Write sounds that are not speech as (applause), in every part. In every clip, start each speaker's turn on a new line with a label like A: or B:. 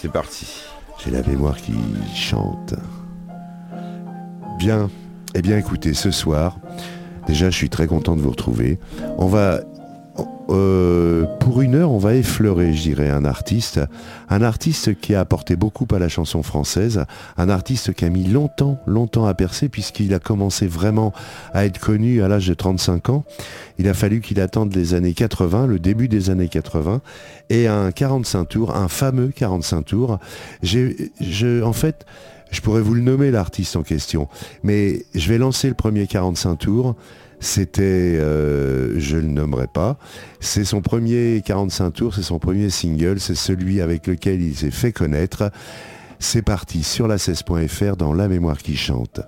A: C'est parti.
B: J'ai la mémoire qui chante. Bien. Eh bien écoutez, ce soir, déjà je suis très content de vous retrouver. On va euh, pour une heure, on va effleurer, je dirais, un artiste, un artiste qui a apporté beaucoup à la chanson française, un artiste qui a mis longtemps, longtemps à percer, puisqu'il a commencé vraiment à être connu à l'âge de 35 ans. Il a fallu qu'il attende les années 80, le début des années 80, et un 45 tours, un fameux 45 tours. En fait, je pourrais vous le nommer l'artiste en question, mais je vais lancer le premier 45 tours. C'était, euh, je ne le nommerai pas, c'est son premier 45 tours, c'est son premier single, c'est celui avec lequel il s'est fait connaître. C'est parti sur la 16.fr dans La mémoire qui chante.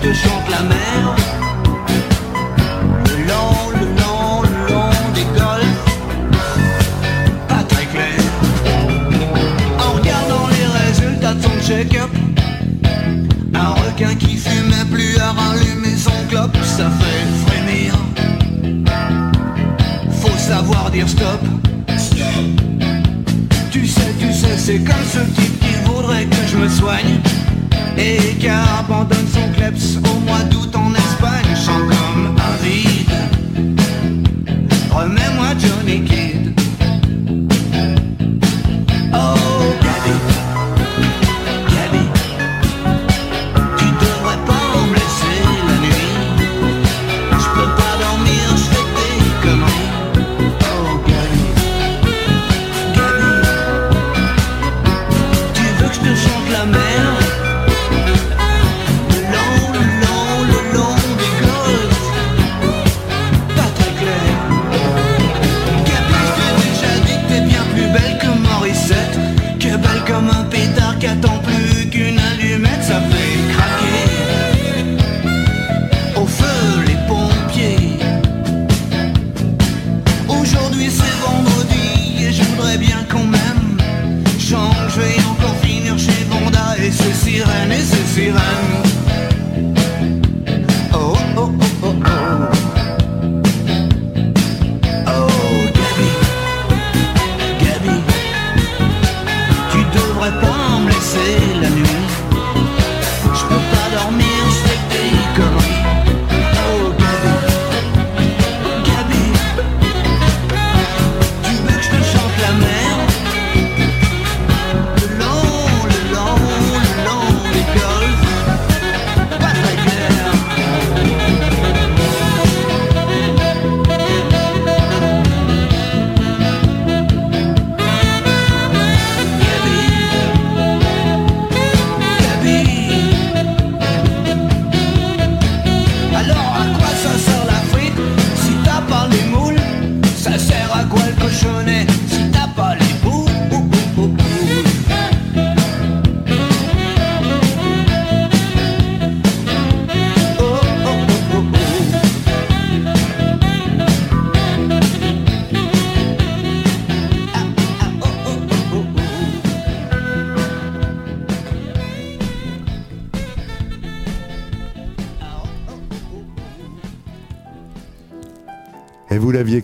C: Te chante la mer Le long, le long, le long des. Pas très clair. En regardant les résultats de son check-up. Un requin qui fumait plus à rallumer son clope, ça fait frémir savoir dire stop. Tu sais, tu sais, c'est comme ce type qui voudrait que je me soigne et qui abandonne son
B: steps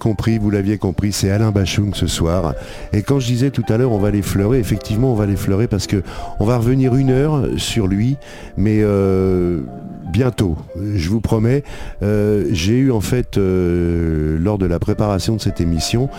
B: compris, vous l'aviez compris, c'est Alain Bachung ce soir. Et quand je disais tout à l'heure, on va l'effleurer, effectivement, on va l'effleurer parce que on va revenir une heure sur lui, mais euh, bientôt, je vous promets. Euh, J'ai eu en fait, euh, lors de la préparation de cette émission,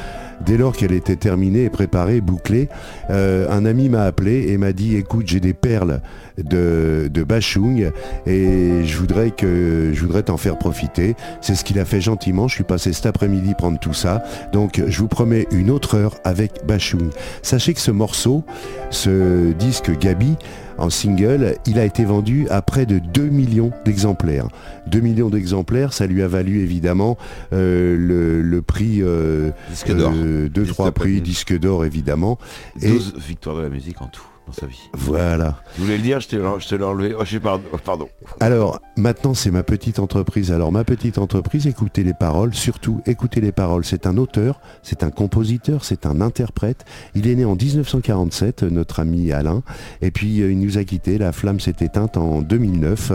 D: Dès lors qu'elle était terminée, préparée, bouclée, euh, un ami m'a appelé et m'a dit écoute, j'ai des perles de, de Bachung et je voudrais que je voudrais t'en faire profiter. C'est ce qu'il a fait gentiment. Je suis passé cet après-midi prendre tout ça. Donc je vous promets une autre heure avec Bachung. Sachez que ce morceau, ce disque Gabi, en single, il a été vendu à près de 2 millions d'exemplaires. 2 millions d'exemplaires, ça lui a valu évidemment euh, le, le, prix
A: euh, disque d'or.
D: Euh, deux, trois prix, disque d'or évidemment.
A: 12 Et... victoires de la musique en tout dans sa vie.
D: Voilà.
A: Je voulais le dire, je te l'ai enlevé. Oh, je pardon. Oh, pardon.
D: Alors, maintenant, c'est ma petite entreprise. Alors, ma petite entreprise, écoutez les paroles, surtout écoutez les paroles. C'est un auteur, c'est un compositeur, c'est un interprète. Il est né en 1947, notre ami Alain. Et puis, euh, il nous a quitté. La flamme s'est éteinte en 2009,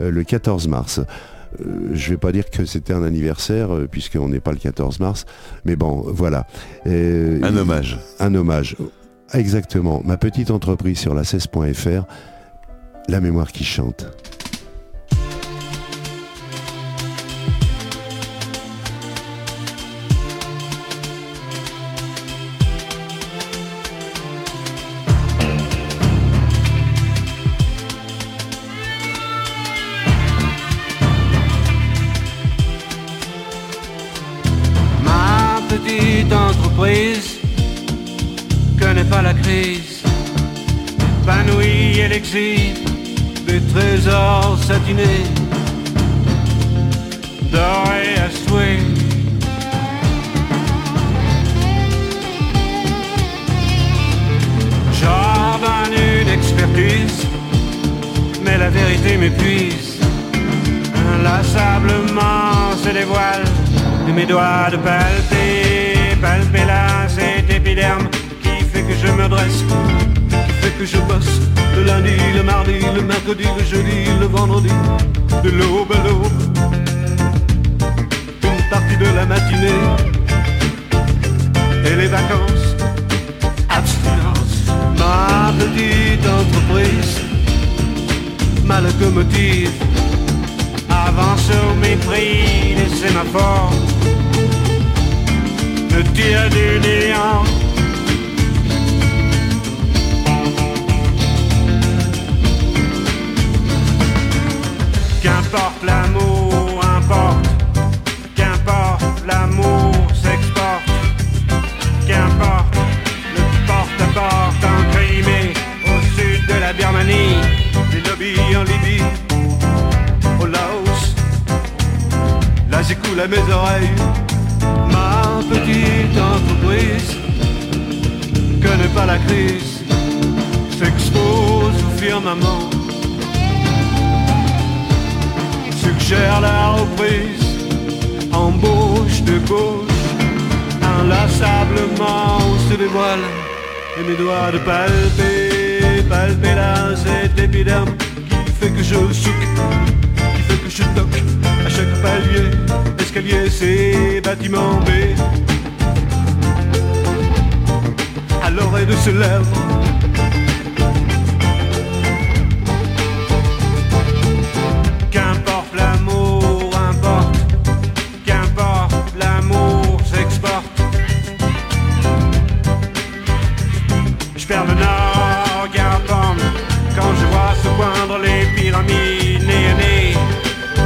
D: euh, le 14 mars. Euh, je vais pas dire que c'était un anniversaire euh, puisqu'on n'est pas le 14 mars, mais bon, voilà.
A: Euh, un hommage.
D: Un hommage. Exactement. Ma petite entreprise sur la 16.fr, la mémoire qui chante.
E: Trésors satinés, dorés à souhait. J'ordonne une expertise, mais la vérité m'épuise. Inlassablement se dévoile de mes doigts de palper, palper là cet épiderme qui fait que je me dresse, que je bosse le lundi, le mardi, le mercredi, le jeudi, le vendredi, de l'aube à l'aube, une partie de la matinée et les vacances, abstinence, ma petite entreprise, ma locomotive avance au mépris des sémaphores me tire du néant j'écoule à mes oreilles. Ma petite entreprise. Connaît pas la crise. S'expose au firmament. Suggère la reprise. Embauche de gauche. Inlassablement on se dévoile. Et mes doigts de palper Palper là cet épiderme Qui fait que je souque je toque à chaque palier Escalier c'est bâtiment B À l'oreille de ce lèvre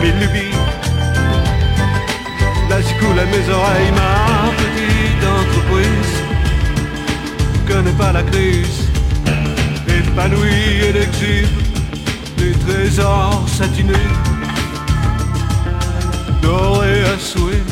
E: mes lubies Là à mes oreilles ma petite entreprise Connais pas la crise. Épanouie et l'exil Des trésors satinés Dorés à souhait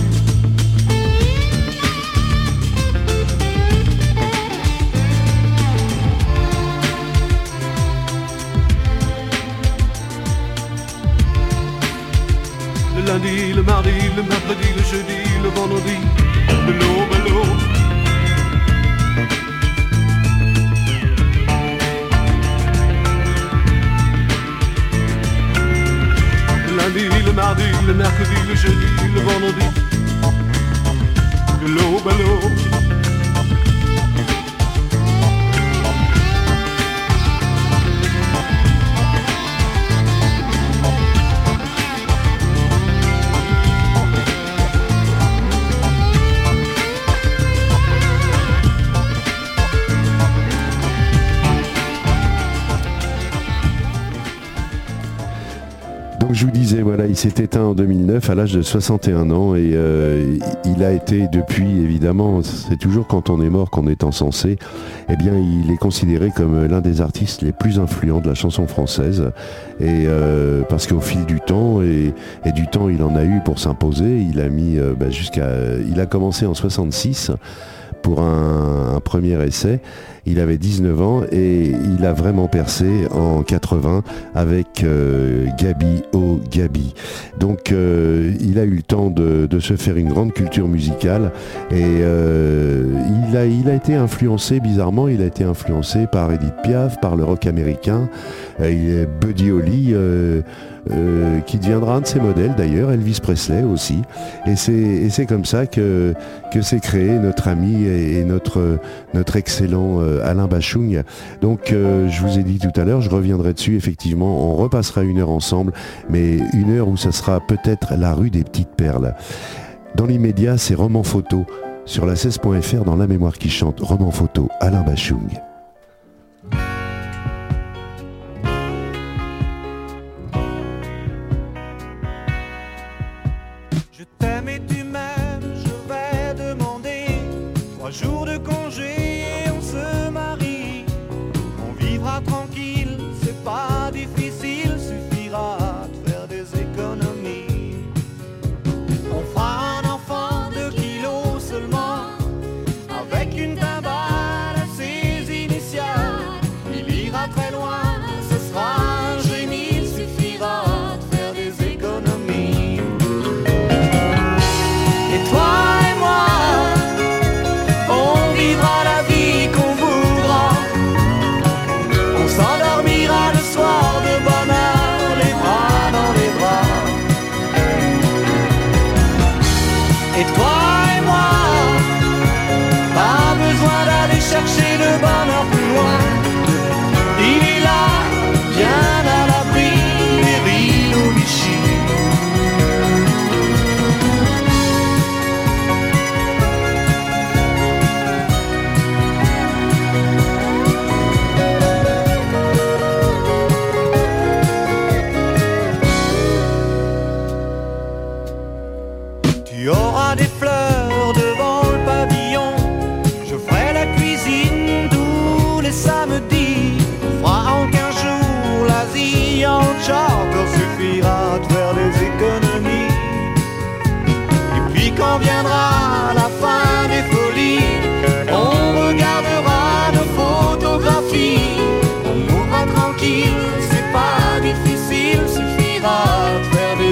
E: Le lundi, le mardi, le mercredi, le jeudi, le vendredi, de l'aube. Le lundi, le mardi, le mercredi, le jeudi, le vendredi, de l'aube à l'aube.
D: Donc je vous disais, voilà, il s'est éteint en 2009 à l'âge de 61 ans et euh, il a été depuis, évidemment, c'est toujours quand on est mort qu'on est encensé, eh bien il est considéré comme l'un des artistes les plus influents de la chanson française. Et euh, parce qu'au fil du temps, et, du temps il en a eu pour s'imposer, il a mis euh, bah, jusqu'à... Il a commencé en 66 pour un, premier essai. Il avait 19 ans et il a vraiment percé en 80 avec euh, Gabi O Gabi. Donc euh, il a eu le temps de, se faire une grande culture musicale et euh, il, a, il a été influencé, bizarrement, il a été influencé par Edith Piaf, par le rock américain, Buddy Holly. Euh, qui deviendra un de ses modèles d'ailleurs, Elvis Presley aussi. Et c'est comme ça que, que s'est créé notre ami et, notre, excellent euh, Alain Bachung. Donc euh, je vous ai dit tout à l'heure, je reviendrai dessus effectivement, on repassera une heure ensemble, mais une heure où ça sera peut-être la rue des petites perles. Dans l'immédiat, c'est roman photo sur la 16.fr dans La mémoire qui chante, roman photo, Alain Bachung.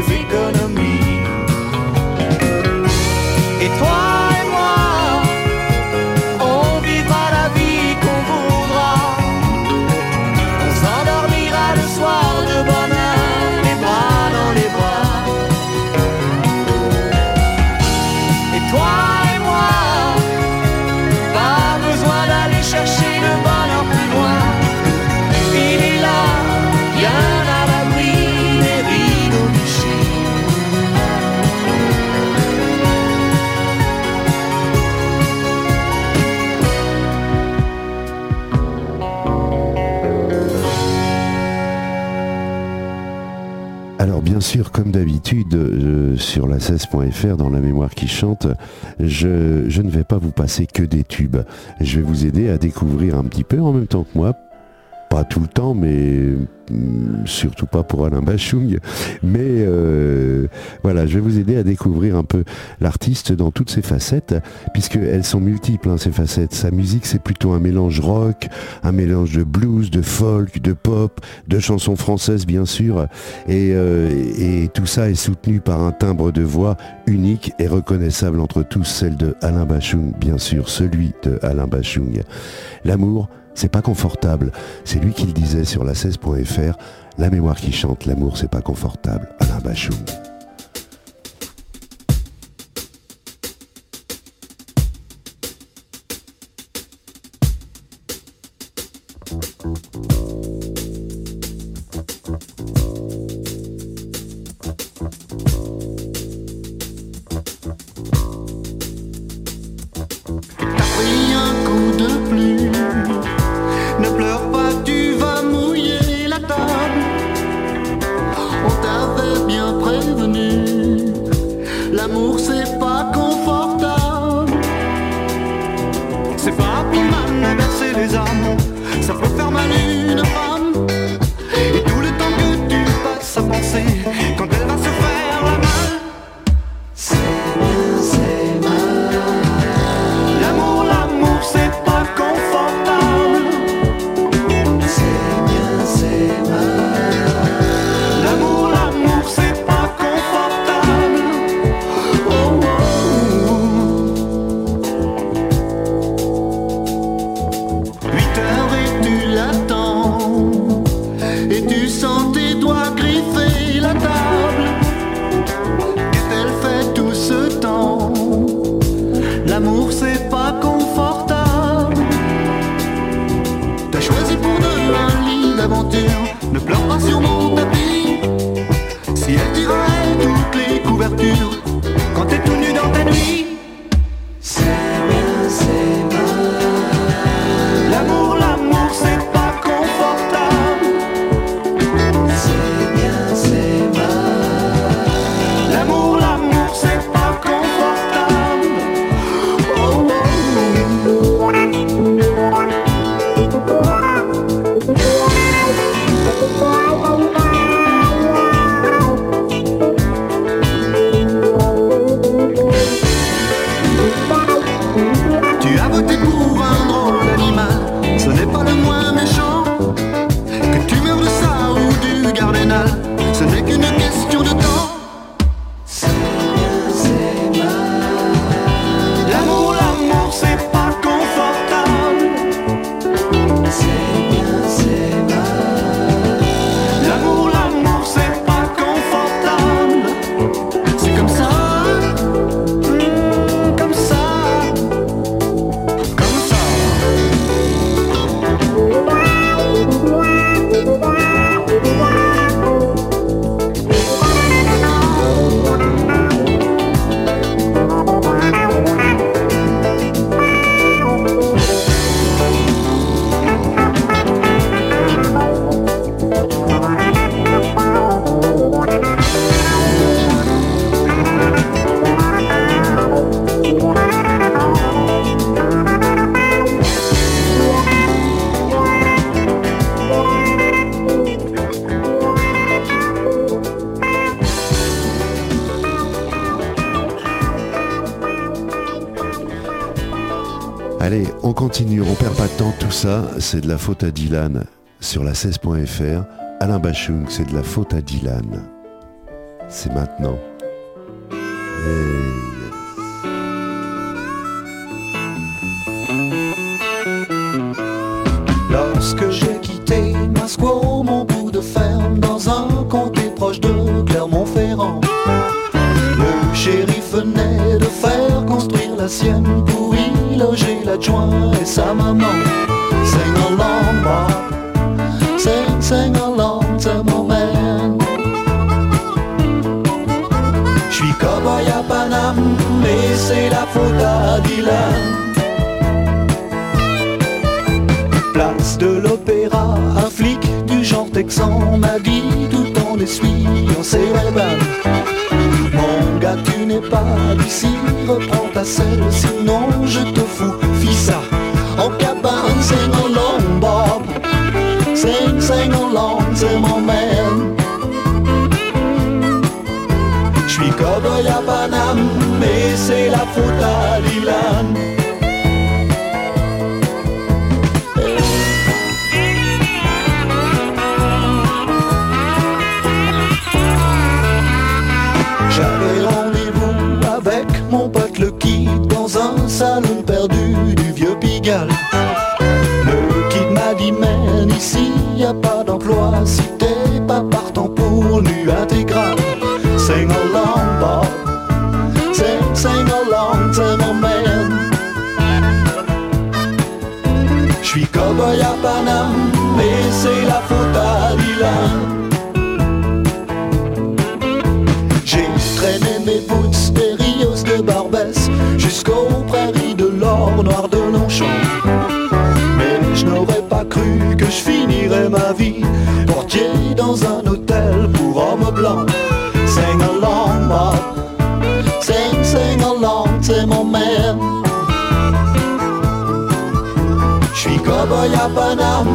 D: Bien 16.fr, dans la mémoire qui chante, je, je ne vais pas vous passer que des tubes. Je vais vous aider à découvrir un petit peu en même temps que moi, pas tout le temps, mais Mm, surtout pas pour Alain Bachung, mais euh, voilà, je vais vous aider à découvrir un peu l'artiste dans toutes ses facettes, puisqu'elles sont multiples, hein, ces facettes. Sa musique, c'est plutôt un mélange rock, un mélange de blues, de folk, de pop, de chansons françaises, bien sûr, et, euh, et tout ça est soutenu par un timbre de voix unique et reconnaissable entre tous, celle de Alain Bachung, bien sûr, celui de Alain Bachung. L'amour, c'est pas confortable. C'est lui qui le disait sur la 16.fr. La mémoire qui chante, l'amour c'est pas confortable. Alain Bachung.
E: On
D: perd pas de temps. Tout ça, c'est de la faute à Dylan sur la 16.fr. Alain Bachung, c'est de la faute à Dylan. C'est maintenant.
B: Lorsque j'ai Place de l'opéra, un flic du genre texan m'a dit tout en essuyant ses ray Mon gars, tu n'es pas d'ici, reprends ta selle, sinon je te fous, fis ça. En cabane, sing along, Bob. Sing, sing along, c'est mon man. Mais c'est la faute à Dylan. J'avais rendez-vous avec mon pote le kid dans un salon perdu du vieux Pigalle. Le kid m'a dit man ici y a pas man. J'suis cowboy à mais c'est la faute à Dylan. J'ai traîné mes boots des Rios de Barbès jusqu'aux prairies de l'or noir de Longchamp. Mais je n'aurais pas cru que je finirais ma vie portier dans un hôtel
E: Je suis cowboy à Paname,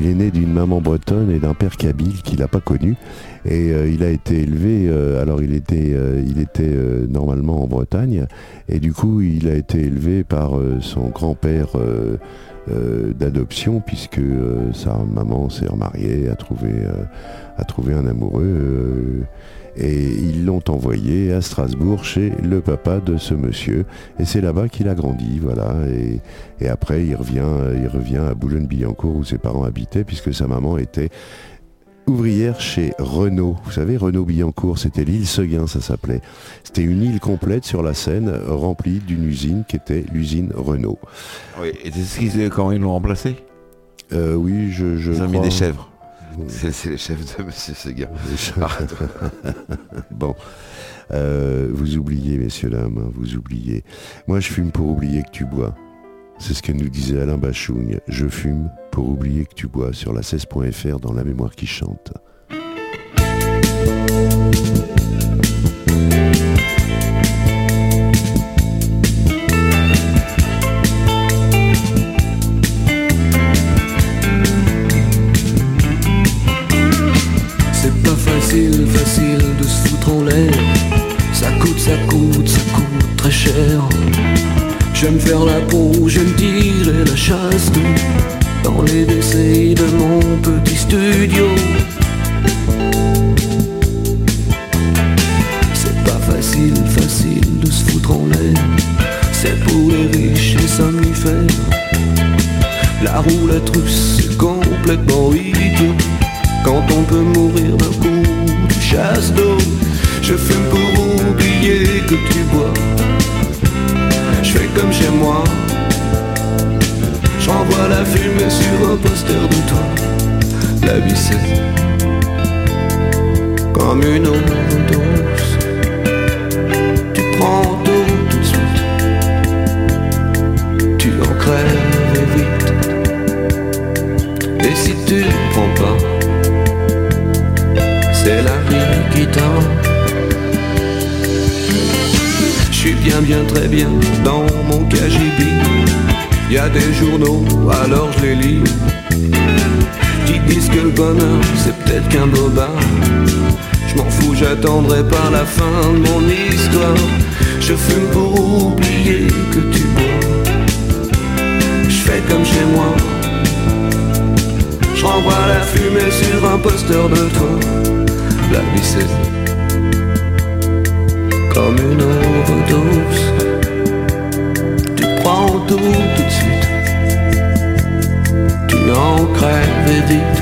D: il est né d'une maman bretonne et d'un père kabyle qu'il n'a pas connu et euh, il a été élevé. euh, alors il était, euh, il était en Bretagne et du coup il a été élevé par euh, son grand-père euh, euh, d'adoption puisque sa maman s'est remariée, a trouvé, a trouvé un amoureux. et ils l'ont envoyé à Strasbourg chez le papa de ce monsieur. Et c'est là-bas qu'il a grandi, voilà. Et, et après, il revient, il revient à Boulogne-Billancourt où ses parents habitaient, puisque sa maman était ouvrière chez Renault. Vous savez, Renault-Billancourt, c'était l'île Seguin, ça s'appelait. C'était une île complète sur la Seine, remplie d'une usine qui était l'usine Renault.
A: Oui, et c'est ce qu'ils, comment ils l'ont remplacé
D: Euh, oui, je, je
A: Ils ont mis des chèvres. C'est, les chèvres de Monsieur Seguin. (laughs)
D: bon, Euh, vous oubliez, messieurs dames, hein, vous oubliez. Moi, je fume pour oublier que tu bois. C'est ce que nous disait Alain Bachougne. Je fume pour oublier que tu bois sur la 16.fr dans la mémoire qui chante.
E: Je renvoie la fumée sur un poster de toi. La vie c'est comme une overdose. Tu prends tout tout de suite. Tu en crèves vite.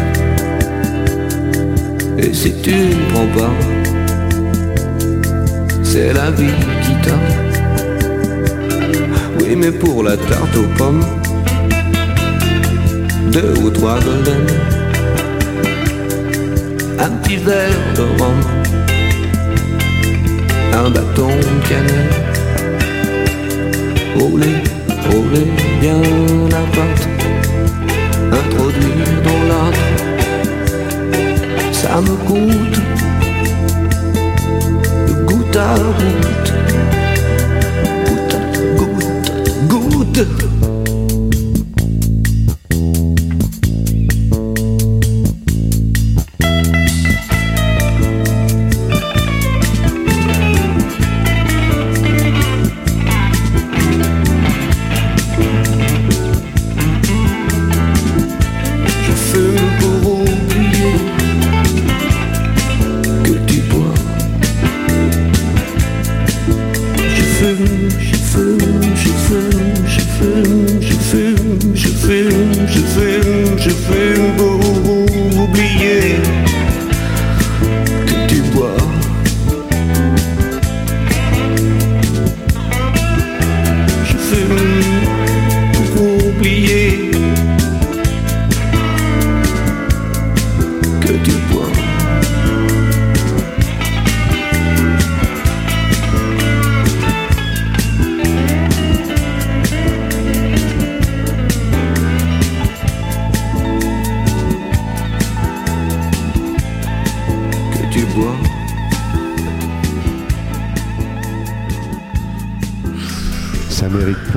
E: Et si tu ne prends pas, c'est la vie qui t'a. Oui, mais pour la tarte aux pommes, deux ou trois golden un petit verre de rhum, un bâton de cannelle. Roulez, roulez bien la pâte, introduire dans l'âtre. Ça me coûte la route. Goutte,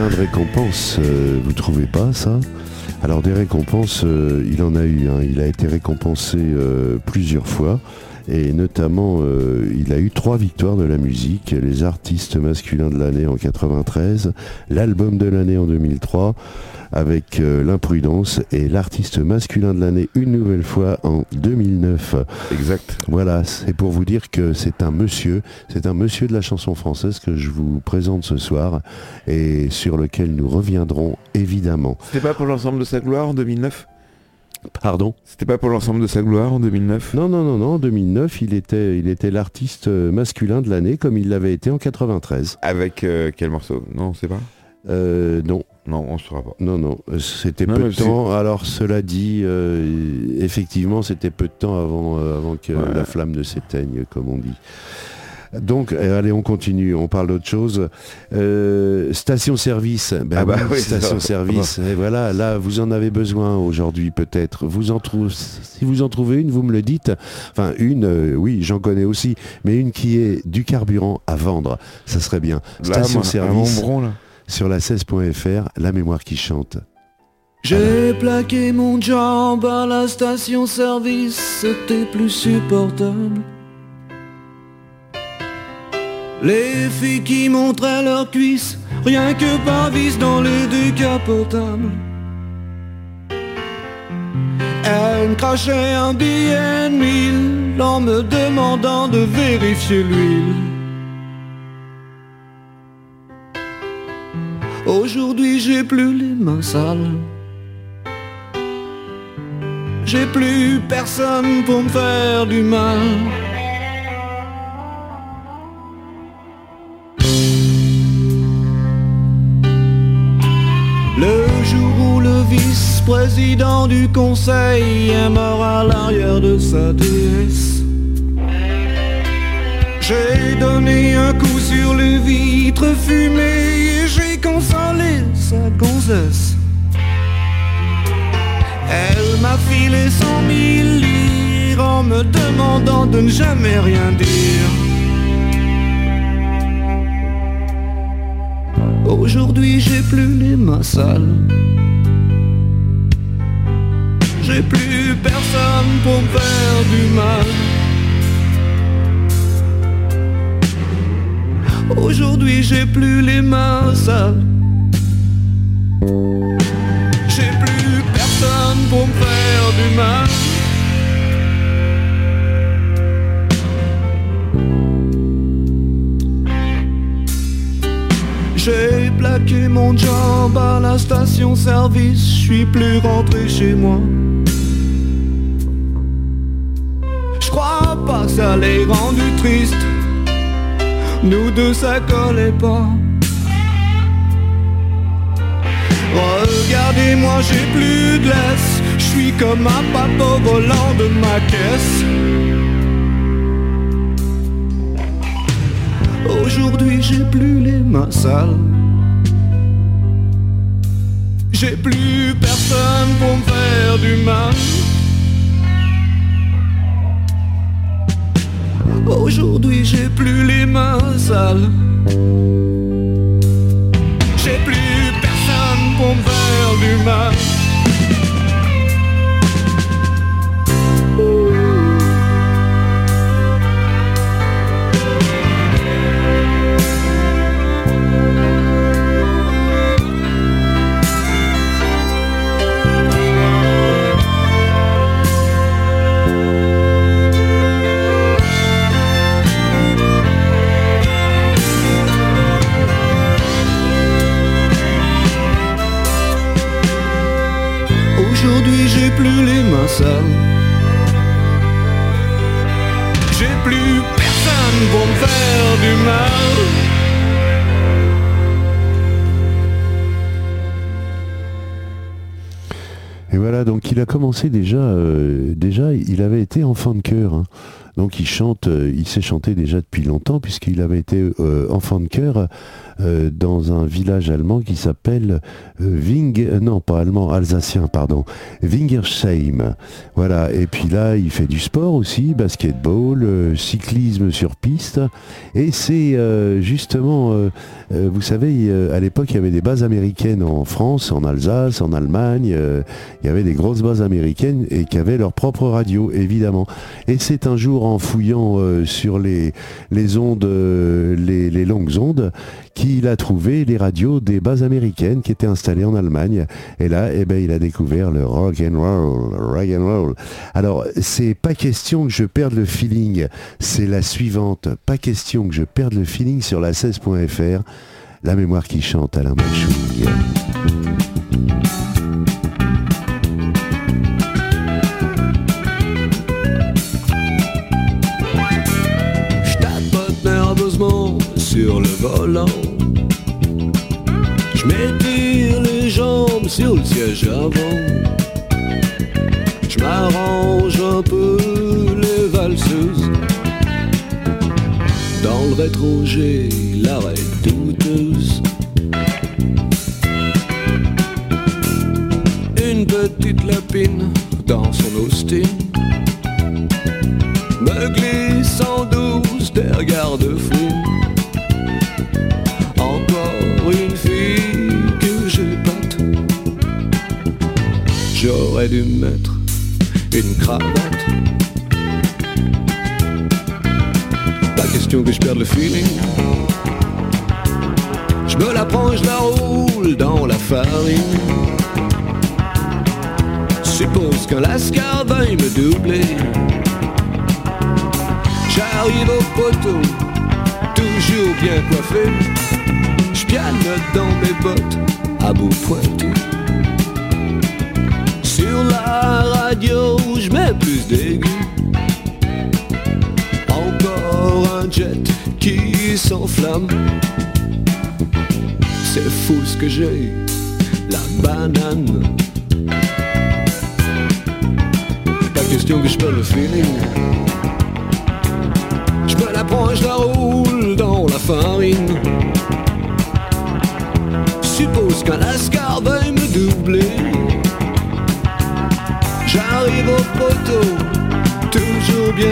D: de récompenses, euh, vous trouvez pas ça? Alors des récompenses, euh, il en a eu, hein. il a été récompensé euh, plusieurs fois. Et notamment, il a eu trois victoires de la musique, les artistes masculins de l'année en 93, l'album de l'année en 2003, avec euh, l'imprudence, et l'artiste masculin de l'année une nouvelle fois en 2009.
A: Exact.
D: Voilà, c'est pour vous dire que c'est un monsieur, c'est un monsieur de la chanson française que je vous présente ce soir et sur lequel nous reviendrons évidemment.
A: C'était pas pour l'ensemble de sa gloire en 2009
D: Pardon?
A: C'était pas pour l'ensemble de sa gloire en 2009
D: Non, non, non, non, en 2009, il était, il était l'artiste masculin de l'année comme il l'avait été en 93.
A: Avec euh, quel morceau? Non, on sait pas.
D: Euh, non,
A: Non, on saura pas.
D: non, non, euh, c'était peu de temps. Alors cela dit, euh, effectivement, c'était peu de temps avant, euh, avant que
A: Ouais.
D: la flamme ne s'éteigne, comme on dit. Donc, allez, on continue, on parle d'autre chose. Euh, Station-service, ben
A: Ah bah
D: oui, station-service, et voilà, là, vous en avez besoin aujourd'hui, peut-être. Vous en trouvez, si vous en trouvez une, vous me le dites. Enfin, une, euh, oui, j'en connais aussi, mais une qui est du carburant à vendre, ça serait bien. Station-service. Sur la 16.fr, la mémoire qui chante.
E: J'ai plaqué mon job à la station-service, c'était plus supportable. Les filles qui montraient leurs cuisses, rien que par vis dans les décapotables. Elles crachaient un billet en me demandant de vérifier l'huile. J'ai plus les mains sales. J'ai plus personne pour me faire du mal. Le jour où le vice-président du conseil est mort à l'arrière de sa déesse. J'ai donné un coup sur les vitres fumées gonzesse. Elle m'a filé cent mille lire en me demandant de ne jamais rien dire. Aujourd'hui j'ai plus les mains sales. J'ai plus personne pour me faire du mal. Aujourd'hui j'ai plus les mains sales. Pour me faire du mal. J'ai plaqué mon job à la station-service, je suis plus rentré chez moi. Je crois pas que ça l'ait rendu triste. Nous deux ça collait pas. Regardez-moi, j'ai plus de laisse. Je suis comme un papa au volant de ma caisse. Aujourd'hui, j'ai plus les mains sales. J'ai plus personne pour me faire du mal. Aujourd'hui j'ai plus les mains sales. J'ai plus personne pour me faire du mal. J'ai plus personne pour me faire du mal.
D: Et voilà, donc il a commencé déjà, euh, déjà il avait été enfant de chœur. hein. Donc il chante, euh, il sait chanter déjà depuis longtemps puisqu'il avait été euh, enfant de chœur euh, dans un village allemand qui s'appelle Wing, non pas allemand, alsacien pardon, Wingersheim. Voilà, et puis là il fait du sport aussi, basketball, cyclisme sur piste, et c'est justement, vous savez, à l'époque il y avait des bases américaines en France, en Alsace, en Allemagne, il y avait des grosses bases américaines et qui avaient leur propre radio évidemment. Et c'est un jour en fouillant euh, sur les, ondes, euh, les, longues ondes, qu'il a trouvé les radios des bases américaines qui étaient installées en Allemagne. Et là, eh ben, il a découvert le rock and roll, rock and roll. Alors, c'est pas question que je perde le feeling. C'est la suivante. Pas question que je perde le feeling sur la 16.fr. La mémoire qui chante Alain Bachung.
E: Volant. Je m'étire les jambes sur le siège avant. Je m'arrange un peu les valseuses. Dans le rétro, j'ai l'arrêt douteuse. J'aurais dû mettre une cravate. Pas question que je perde le feeling. Je me la prends, je la roule dans la farine. Suppose qu'un lascar veuille me doubler. J'arrive au poteau, toujours bien coiffé. Je dans mes bottes, à bout pointu. Je mets plus d'aigus. Encore un jet qui s'enflamme. C'est fou ce que j'ai, la banane. Pas question que je perde le feeling. Je me la je la roule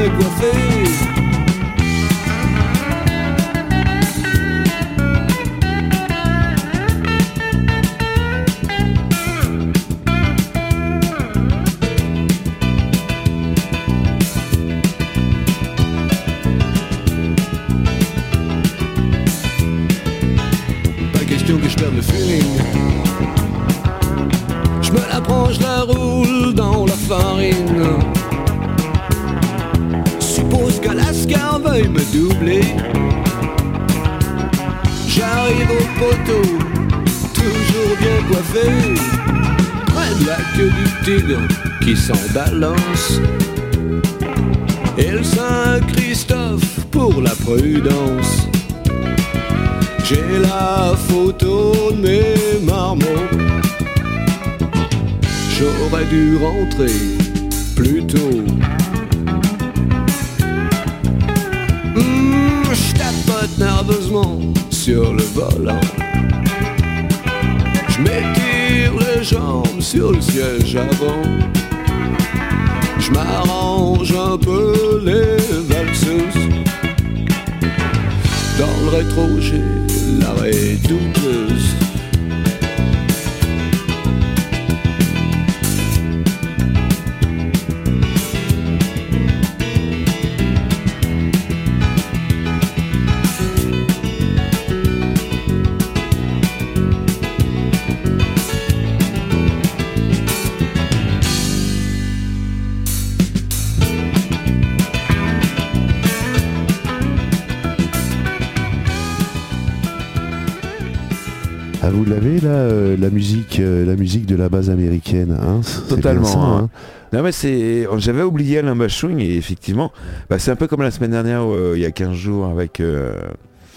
E: toujours bien coiffé. Qui s'en balance. Et le Saint-Christophe pour la prudence. J'ai la photo de mes marmots. J'aurais dû rentrer plus tôt. Hmm, je tapote nerveusement sur le volant. Je les jambes sur le siège avant m'arrange un peu les valseuses.
F: Dans le rétro, j'ai la douteuse
D: Ah, vous l'avez là, euh, la musique, euh, la musique de la base américaine, hein?
A: Totalement,
D: ça,
A: hein.
D: hein?
A: Non mais c'est, j'avais oublié Alain Bachung et effectivement, bah, c'est un peu comme la semaine dernière, euh, il y a 15 jours avec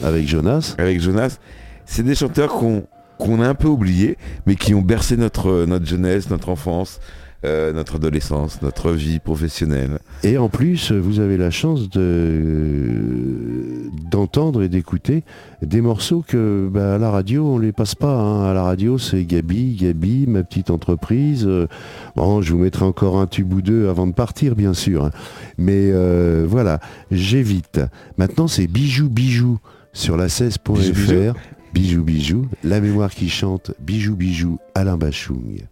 D: Avec Jonas.
A: avec Jonas. C'est des chanteurs qu'on qu'on a un peu oubliés, mais qui ont bercé notre notre jeunesse, notre enfance, euh, notre adolescence, notre vie professionnelle.
D: Et en plus, vous avez la chance de d'entendre et d'écouter des morceaux que bah, à la radio on les passe pas. hein. À la radio, c'est Gabi, Gabi, ma petite entreprise. Bon, je vous mettrai encore un tube ou deux avant de partir, bien sûr. hein. Mais euh, voilà, j'évite. Maintenant, c'est Bijoux Bijoux sur la 16.fr.
A: Bijoux, bijoux.
D: Bijoux Bijoux, la mémoire qui chante Bijoux Bijoux, Alain Bachung.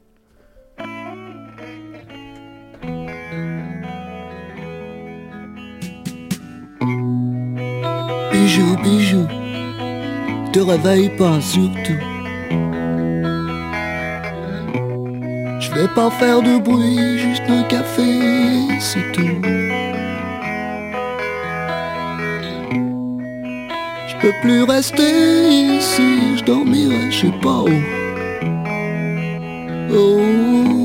E: Bijou, bijou, te réveille pas surtout. Je vais pas faire de bruit, juste un café, c'est tout. Je peux plus rester ici, je dormirai, je sais pas où. Oh.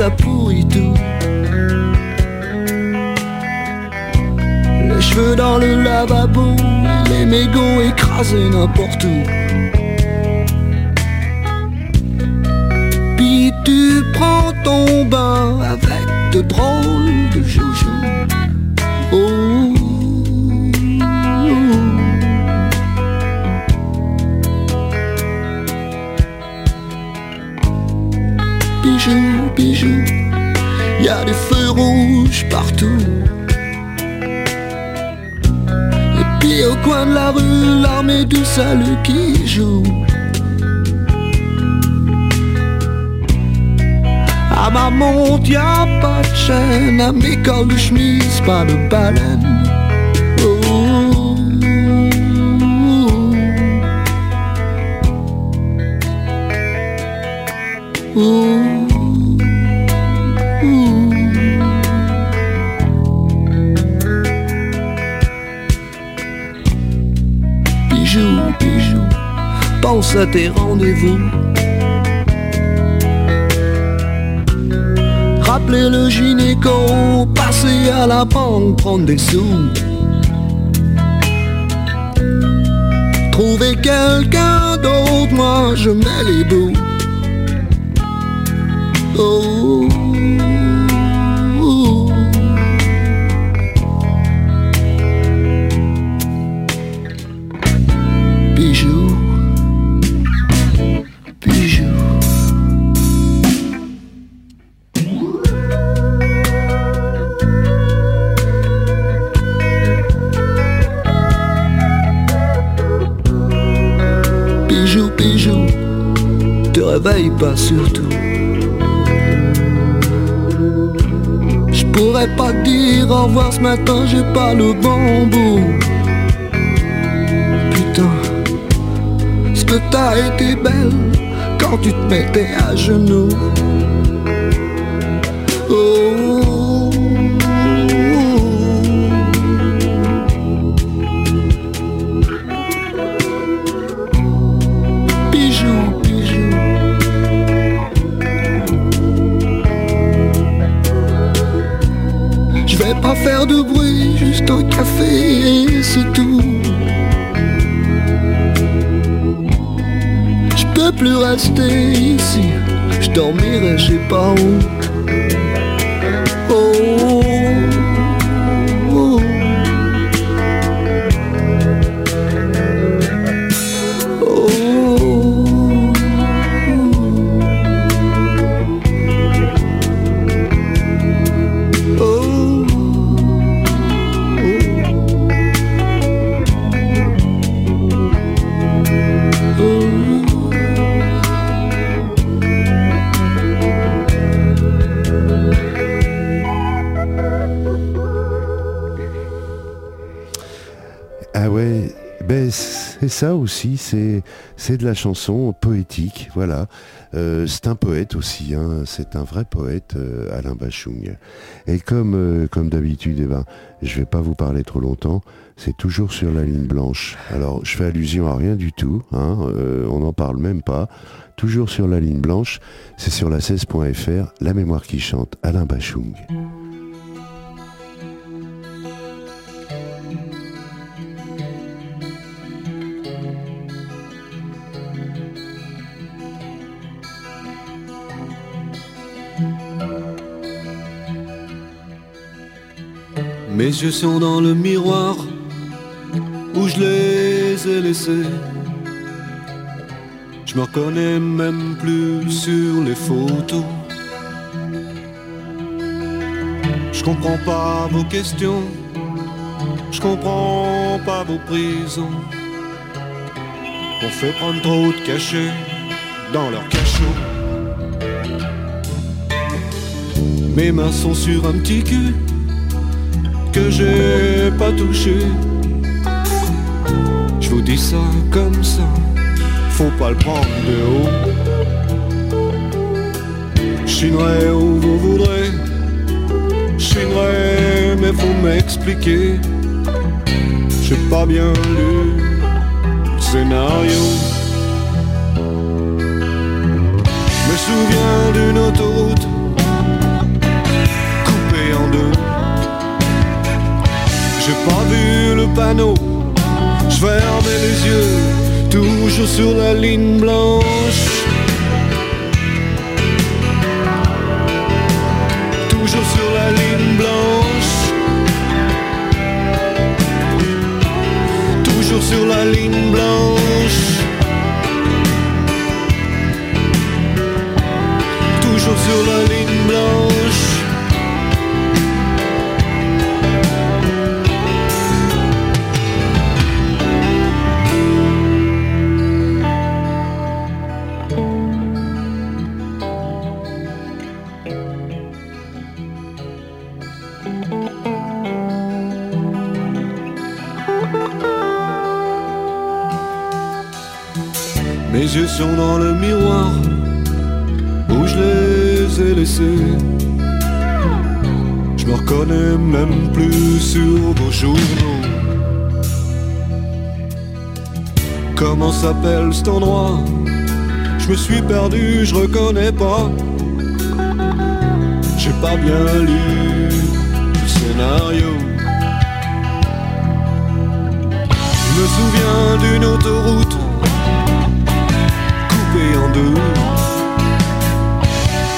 E: Ça pourrit tout. Les cheveux dans le lavabo, les mégots écrasés n'importe où. Puis tu prends ton bain avec de drôles Et puis au coin de la rue, l'armée du salut qui joue. À ma montre, y pas de chaîne, à mes cols de chemise, pas de baleine. Pense à tes rendez-vous. Rappeler le gynéco, passer à la banque, prendre des sous. Trouver quelqu'un d'autre, moi je mets les bouts. Oh. Te réveille pas surtout. Je pourrais pas dire au revoir ce matin, j'ai pas le bon bout. Putain, ce que t'as été belle quand tu te mettais à genoux. Pas faire de bruit, juste un café et c'est tout. Je peux plus rester ici, je dormirai je sais pas où.
D: C'est ça aussi, c'est de la chanson poétique, voilà. Euh, c'est un poète aussi, hein, c'est un vrai poète, euh, Alain Bachung. Et comme euh, comme d'habitude, eh ben, je vais pas vous parler trop longtemps. C'est toujours sur la ligne blanche. Alors, je fais allusion à rien du tout, hein, on n'en parle même pas. Toujours sur la ligne blanche, c'est sur la 16.fr, La mémoire qui chante, Alain Bachung.
E: Mes yeux sont dans le miroir où je les ai laissés. Je me reconnais même plus sur les photos. Je comprends pas vos questions, je comprends pas vos prisons. On fait prendre trop de cachets dans leur cachot. Mes mains sont sur un petit cul que j'ai pas touché. Je vous dis ça comme ça, faut pas le prendre de haut. Chinerai où vous voudrez, chinerai, mais faut m'expliquer. J'ai pas bien lu le scénario. Me souviens d'une autoroute J'ai pas vu le panneau, je fermais les yeux, toujours sur la ligne blanche. Toujours sur la ligne blanche. Toujours sur la ligne blanche. Toujours sur la ligne blanche. Mes yeux sont dans le miroir où je les ai laissés. Je me reconnais même plus sur vos journaux. Comment s'appelle cet endroit? Je me suis perdu, je reconnais pas. J'ai pas bien lu le scénario. Je me souviens d'une autoroute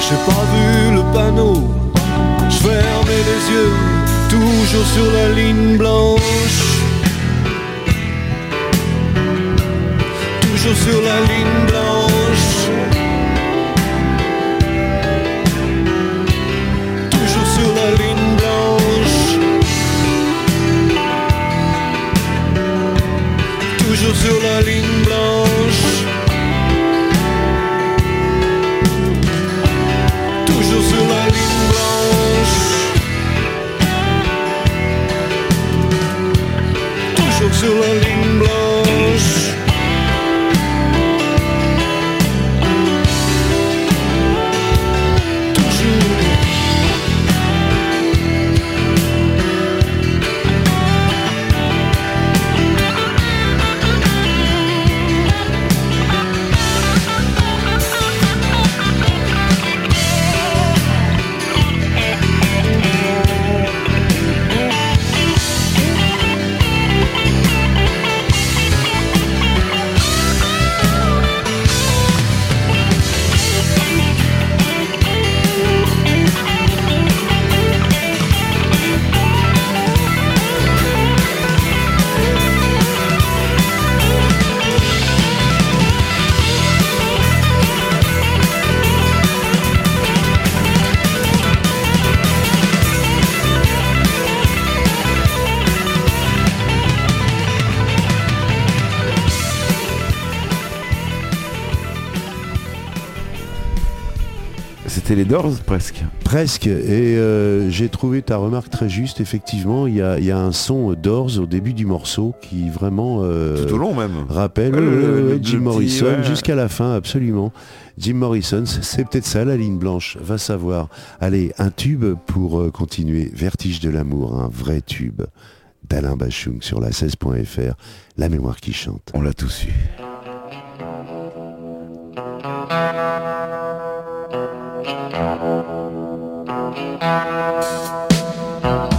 E: J'ai pas vu le panneau, je fermais les yeux, toujours sur la ligne blanche. Toujours sur la ligne blanche. Toujours sur la ligne blanche. Toujours sur la ligne Toujours sur
A: C'était les Doors presque.
D: Presque. Et euh, j'ai trouvé ta remarque très juste. Effectivement, il y a, il y a un son d'Ors au début du morceau qui vraiment euh,
A: Tout au long même.
D: rappelle
A: le
D: Jim Morrison
A: ouais.
D: jusqu'à la fin, absolument. Jim Morrison, c'est- peut-être ça la ligne blanche, va savoir. Allez, un tube pour euh, continuer. Vertige de l'amour, un vrai tube d'Alain Bachung sur la 16.fr, la mémoire qui chante.
A: On l'a tous eu.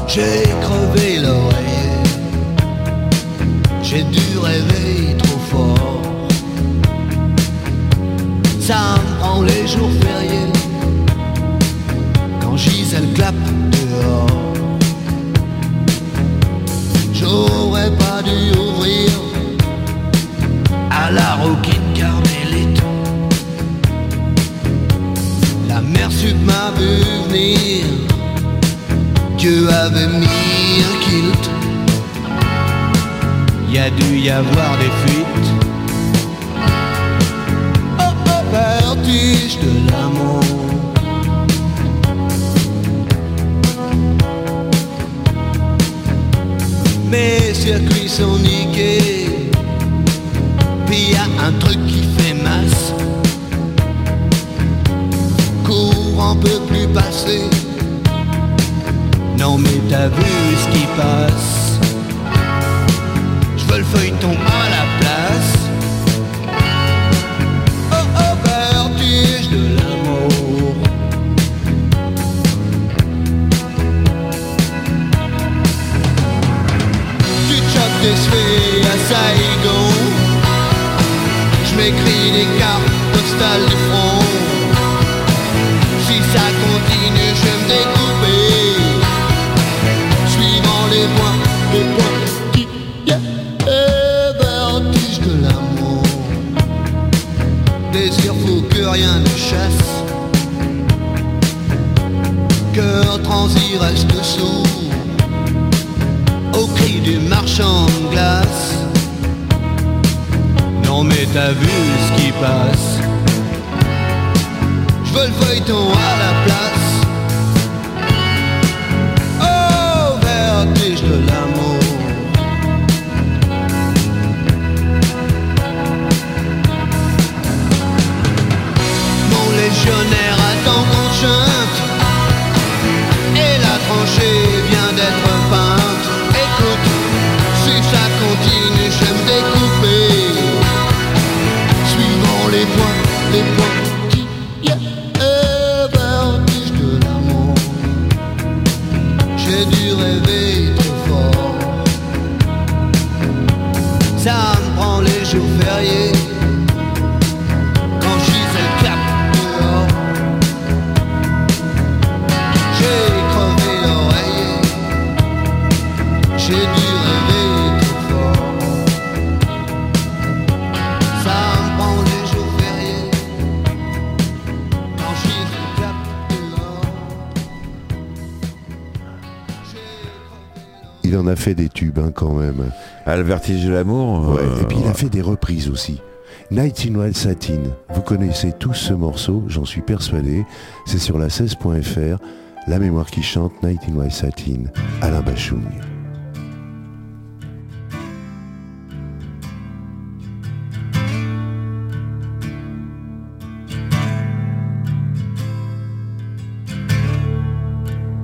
B: J'ai crevé l'oreiller, j'ai dû rêver trop fort. Ça me prend les jours fériés, quand Gisèle clappe dehors. J'aurais pas m'a vu venir. Dieu avait mis un kilt. Y a dû y avoir des fuites. Oh oh, vertige de l'amour. Mes circuits sont niqués. Non mais t'as vu ce qui passe. Je veux le feuilleton à la place. Oh oh vertige de l'amour. Tu chopes des cheveux à Saigon. Je m'écris des cartes postales au cri du marchand de glace. Non mais t'as vu ce qui passe. Je veux le feuilleton à la place.
D: A fait des tubes hein, quand même.
A: Ah, le vertige de l'amour.
D: Ouais,
A: euh,
D: et puis il a fait des reprises aussi. Nightingale Satin, vous connaissez tous ce morceau, j'en suis persuadé. C'est sur la 16.fr, la mémoire qui chante Nightingale Satin, Alain Bachung.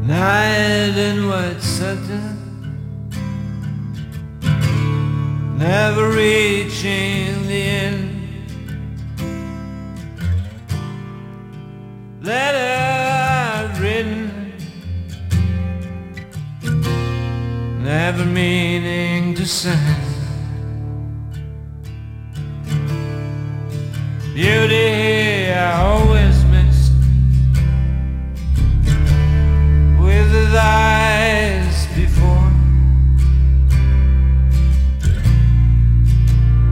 G: Night in white satin, never reaching the end. Letter written, never meaning to send. Beauty I always missed with his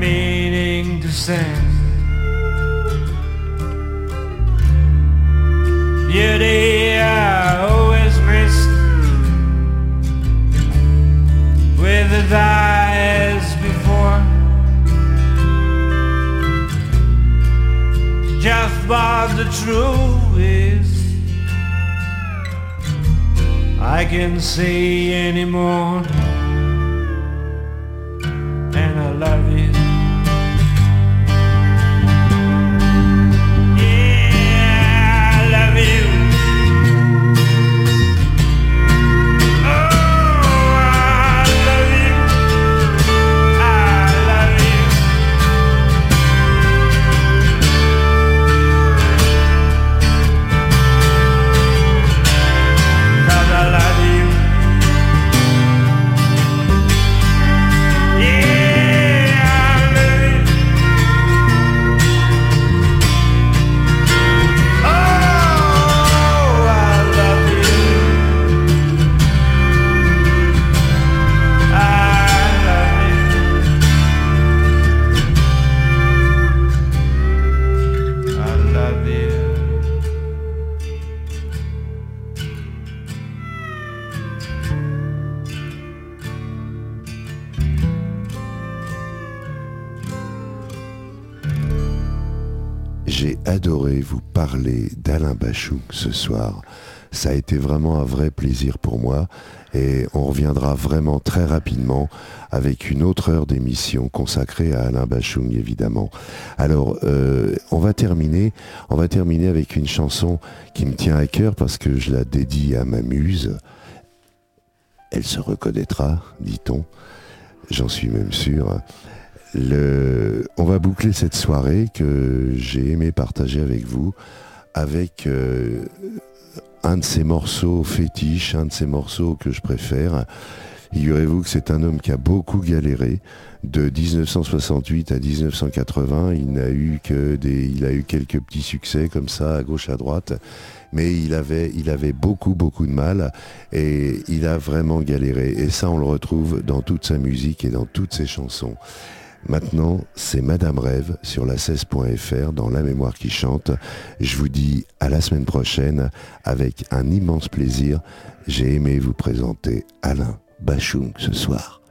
E: Meaning to send. Beauty I always missed with his eyes before. Just what the truth is, I can see anymore.
D: Ça a été vraiment un vrai plaisir pour moi et on reviendra vraiment très rapidement avec une autre heure d'émission consacrée à Alain Bachung évidemment. Alors euh, on va terminer, on va terminer avec une chanson qui me tient à cœur parce que je la dédie à ma muse. Elle se reconnaîtra, dit-on. J'en suis même sûr. On va boucler cette soirée que j'ai aimé partager avec vous avec euh, un de ces morceaux fétiches, un de ces morceaux que je préfère. Figurez-vous que c'est un homme qui a beaucoup galéré. De 1968 à 1980, il a eu quelques petits succès comme ça à gauche à droite, mais il avait beaucoup beaucoup de mal et il a vraiment galéré. Et ça, on le retrouve dans toute sa musique et dans toutes ses chansons. Maintenant, c'est Madame Rêve sur la 16.fr dans La Mémoire qui chante. Je vous dis à la semaine prochaine avec un immense plaisir. J'ai aimé vous présenter Alain Bachung ce soir.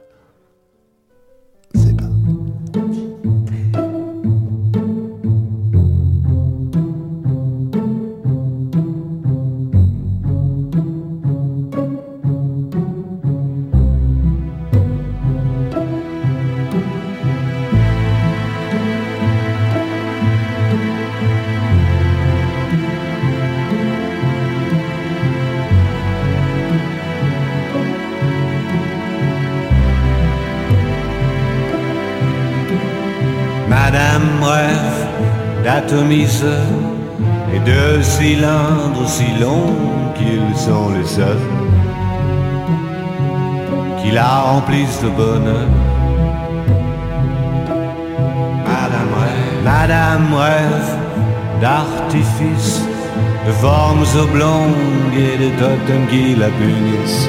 E: D'atomiseur et de cylindres si longs qu'ils sont les seuls qui la remplissent de bonheur. Madame rêve, Madame rêve d'artifice, de formes oblongues et de totems qui la punissent.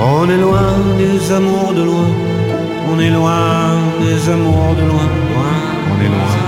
E: On est loin des amours de loin, on est loin des amours de loin, loin, on est loin.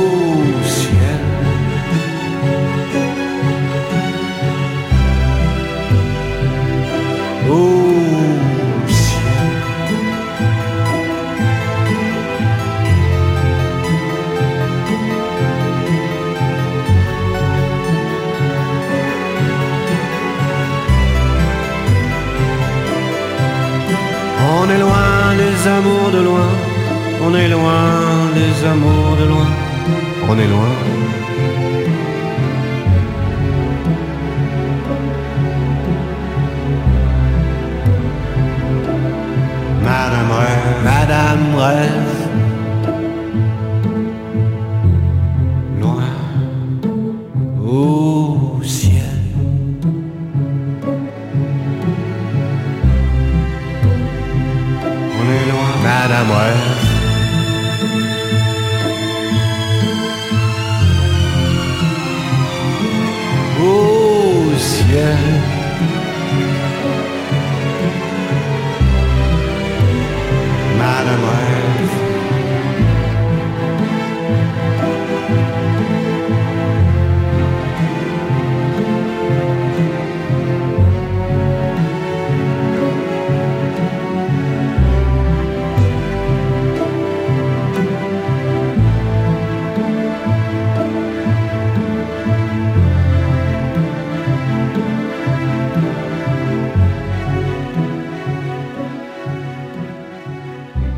E: des amours de loin, on est loin des amours de loin, on est loin. Madame rêve, Madame rêve,